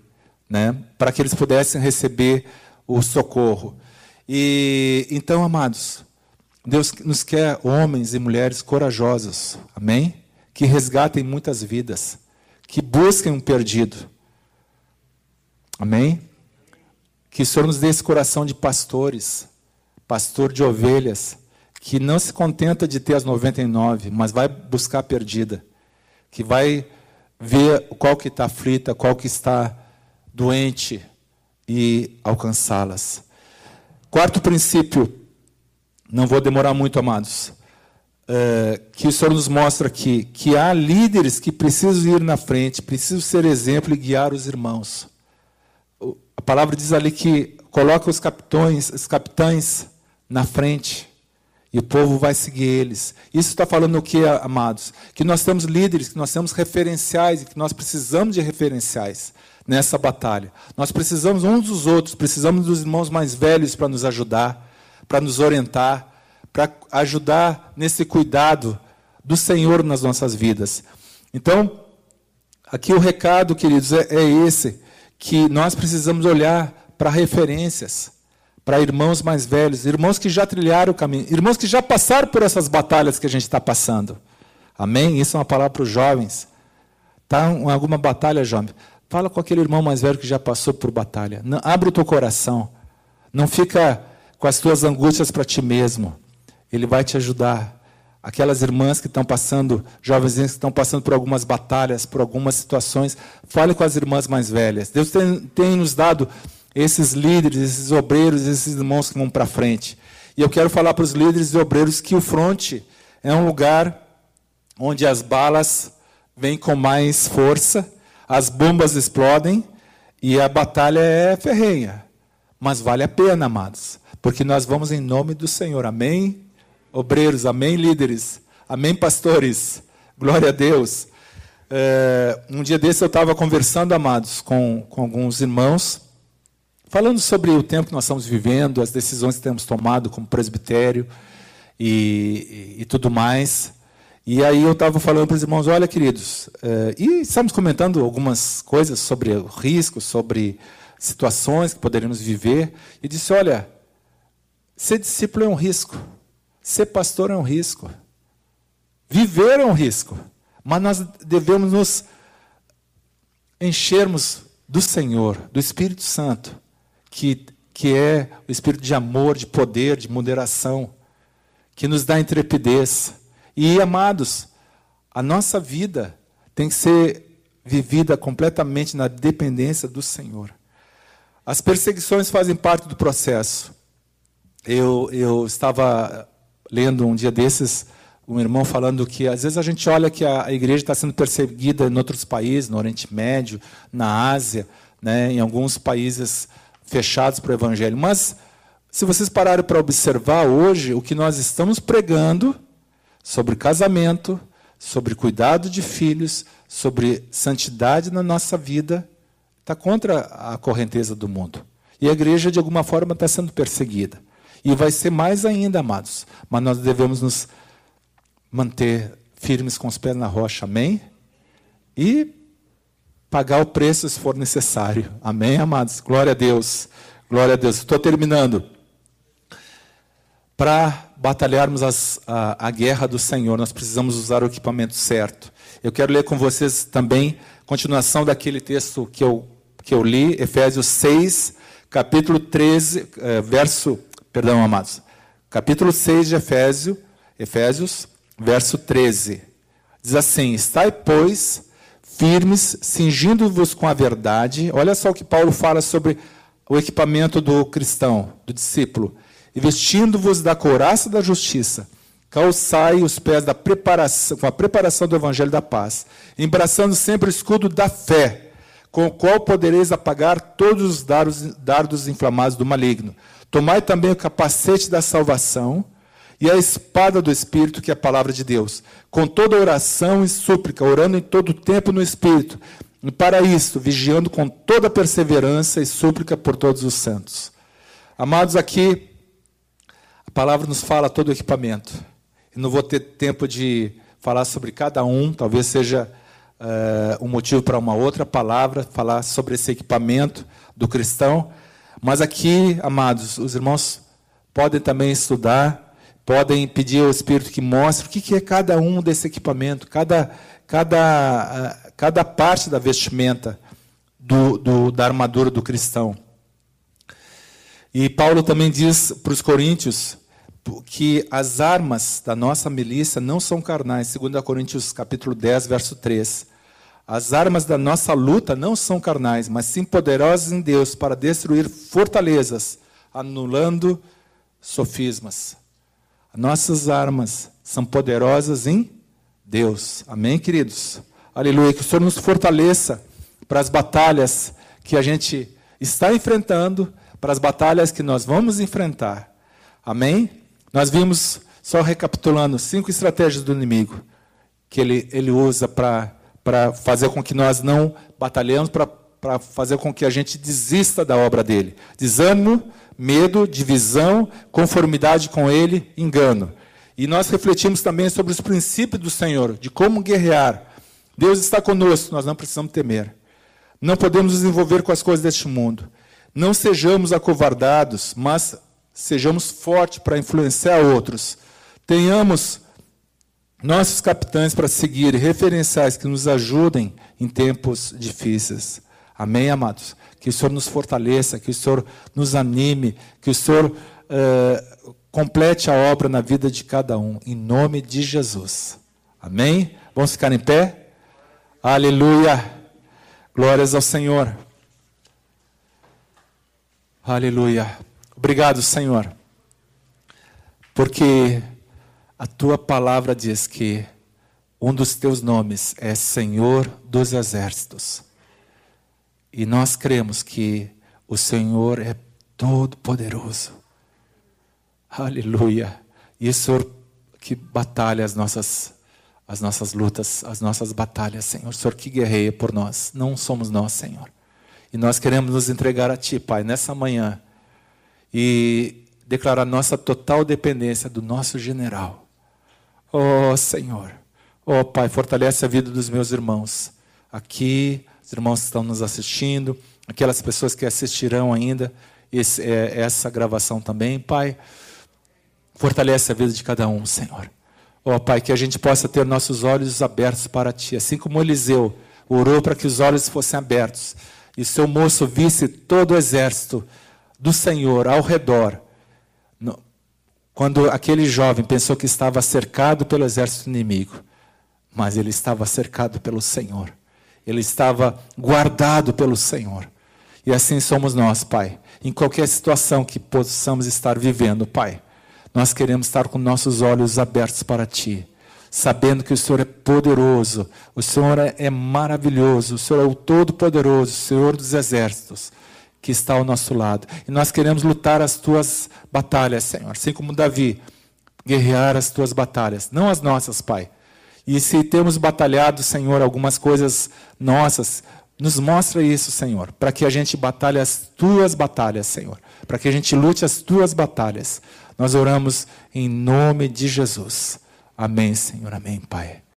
né, para que eles pudessem receber o socorro. E então, amados, Deus nos quer homens e mulheres corajosos, amém? Que resgatem muitas vidas, que busquem um perdido, amém? Que o Senhor nos dê esse coração de pastores, pastor de ovelhas, que não se contenta de ter as 99, mas vai buscar a perdida, que vai ver qual que está aflita, qual que está doente e alcançá-las. Quarto princípio, não vou demorar muito, amados, é, que o Senhor nos mostra aqui, que há líderes que precisam ir na frente, precisam ser exemplo e guiar os irmãos. Palavra diz ali que coloca os capitães, os capitães na frente e o povo vai seguir eles. Isso está falando o que, amados? Que nós temos líderes, que nós temos referenciais e que nós precisamos de referenciais nessa batalha. Nós precisamos uns dos outros, precisamos dos irmãos mais velhos para nos ajudar, para nos orientar, para ajudar nesse cuidado do Senhor nas nossas vidas. Então, aqui o recado, queridos, é, é esse que nós precisamos olhar para referências, para irmãos mais velhos, irmãos que já trilharam o caminho, irmãos que já passaram por essas batalhas que a gente está passando. Amém? Isso é uma palavra para os jovens. Está em alguma batalha, jovem? Fala com aquele irmão mais velho que já passou por batalha. Não, abre o teu coração. Não fica com as tuas angústias para ti mesmo. Ele vai te ajudar aquelas irmãs que estão passando, jovens que estão passando por algumas batalhas, por algumas situações, fale com as irmãs mais velhas. Deus tem, tem nos dado esses líderes, esses obreiros, esses irmãos que vão para frente. E eu quero falar para os líderes e obreiros que o fronte é um lugar onde as balas vêm com mais força, as bombas explodem e a batalha é ferrenha. Mas vale a pena, amados, porque nós vamos em nome do Senhor. Amém? Obreiros, amém, líderes, amém, pastores, glória a Deus. É, um dia desse eu estava conversando, amados, com, com alguns irmãos, falando sobre o tempo que nós estamos vivendo, as decisões que temos tomado como presbitério e, e, e tudo mais. E aí eu estava falando para os irmãos, olha, queridos, é, e estamos comentando algumas coisas sobre o risco, sobre situações que poderíamos viver, e disse, olha, ser discípulo é um risco. Ser pastor é um risco. Viver é um risco. Mas nós devemos nos enchermos do Senhor, do Espírito Santo, que, que é o Espírito de amor, de poder, de moderação, que nos dá intrepidez. E, amados, a nossa vida tem que ser vivida completamente na dependência do Senhor. As perseguições fazem parte do processo. Eu, eu estava lendo um dia desses um irmão falando que às vezes a gente olha que a, igreja está sendo perseguida em outros países, no Oriente Médio, na Ásia, né, em alguns países fechados para o Evangelho. Mas, se vocês pararem para observar hoje, o que nós estamos pregando sobre casamento, sobre cuidado de filhos, sobre santidade na nossa vida, está contra a correnteza do mundo. E a igreja, de alguma forma, está sendo perseguida. E vai ser mais ainda, amados. Mas nós devemos nos manter firmes com os pés na rocha, amém? E pagar o preço se for necessário, amém, amados? Glória a Deus, Glória a Deus. Estou terminando. Para batalharmos as, a, a guerra do Senhor, nós precisamos usar o equipamento certo. Eu quero ler com vocês também continuação daquele texto que eu, que eu li, Efésios 6, capítulo 13, eh, verso, perdão, amados, capítulo 6 de Efésio, Efésios, verso 13. Diz assim: Estai, pois, firmes, cingindo-vos com a verdade. Olha só o que Paulo fala sobre o equipamento do cristão, do discípulo. E vestindo-vos da couraça da justiça, calçai os pés da preparação, com a preparação do evangelho da paz, embraçando sempre o escudo da fé, com o qual podereis apagar todos os dardos, dardos inflamados do maligno. Tomai também o capacete da salvação e a espada do Espírito, que é a palavra de Deus, com toda oração e súplica, orando em todo tempo no Espírito, e para isto, vigiando com toda perseverança e súplica por todos os santos. Amados, aqui, a palavra nos fala todo o equipamento. Eu não vou ter tempo de falar sobre cada um, talvez seja uh, um motivo para uma outra palavra, falar sobre esse equipamento do cristão. Mas aqui, amados, os irmãos podem também estudar, podem pedir ao Espírito que mostre o que é cada um desse equipamento, cada, cada, uh, cada parte da vestimenta do, do, da armadura do cristão. E Paulo também diz para os coríntios que as armas da nossa milícia não são carnais, 2 Coríntios capítulo 10, verso 3. As armas da nossa luta não são carnais, mas sim poderosas em Deus para destruir fortalezas, anulando sofismas. Nossas armas são poderosas em Deus. Amém, queridos? Aleluia. Que o Senhor nos fortaleça para as batalhas que a gente está enfrentando, para as batalhas que nós vamos enfrentar. Amém? Nós vimos, só recapitulando, cinco estratégias do inimigo que ele, ele usa para fazer com que nós não batalhemos, para fazer com que a gente desista da obra dele. Desânimo, medo, divisão, conformidade com ele, engano. E nós refletimos também sobre os princípios do Senhor, de como guerrear. Deus está conosco, nós não precisamos temer. Não podemos nos envolver com as coisas deste mundo. Não sejamos acovardados, mas sejamos fortes para influenciar outros. Tenhamos nossos capitães para seguir, referenciais que nos ajudem em tempos difíceis. Amém, amados? Que o Senhor nos fortaleça, que o Senhor nos anime, que o Senhor uh, complete a obra na vida de cada um, em nome de Jesus. Amém? Vamos ficar em pé? Aleluia! Glórias ao Senhor. Aleluia. Obrigado, Senhor, porque a tua palavra diz que um dos teus nomes é Senhor dos Exércitos. E nós cremos que o Senhor é todo-poderoso. Aleluia. E Senhor que batalha as nossas, as nossas lutas, as nossas batalhas, Senhor. Senhor que guerreia por nós. Não somos nós, Senhor. E nós queremos nos entregar a Ti, Pai, nessa manhã e declarar nossa total dependência do nosso general. Oh, Senhor. Oh, Pai, fortalece a vida dos meus irmãos. Aqui, os irmãos que estão nos assistindo, aquelas pessoas que assistirão ainda esse, é, essa gravação também, Pai. Fortalece a vida de cada um, Senhor. Oh, Pai, que a gente possa ter nossos olhos abertos para Ti, assim como Eliseu orou para que os olhos fossem abertos e seu moço visse todo o exército do Senhor ao redor. Quando aquele jovem pensou que estava cercado pelo exército inimigo, mas ele estava cercado pelo Senhor. Ele estava guardado pelo Senhor. E assim somos nós, Pai. Em qualquer situação que possamos estar vivendo, Pai, nós queremos estar com nossos olhos abertos para Ti, sabendo que o Senhor é poderoso, o Senhor é maravilhoso, o Senhor é o Todo-Poderoso, o Senhor dos Exércitos que está ao nosso lado. E nós queremos lutar as tuas batalhas, Senhor. Assim como Davi, guerrear as tuas batalhas, não as nossas, Pai. E se temos batalhado, Senhor, algumas coisas nossas, nos mostra isso, Senhor, para que a gente batalhe as tuas batalhas, Senhor. Para que a gente lute as tuas batalhas. Nós oramos em nome de Jesus. Amém, Senhor. Amém, Pai.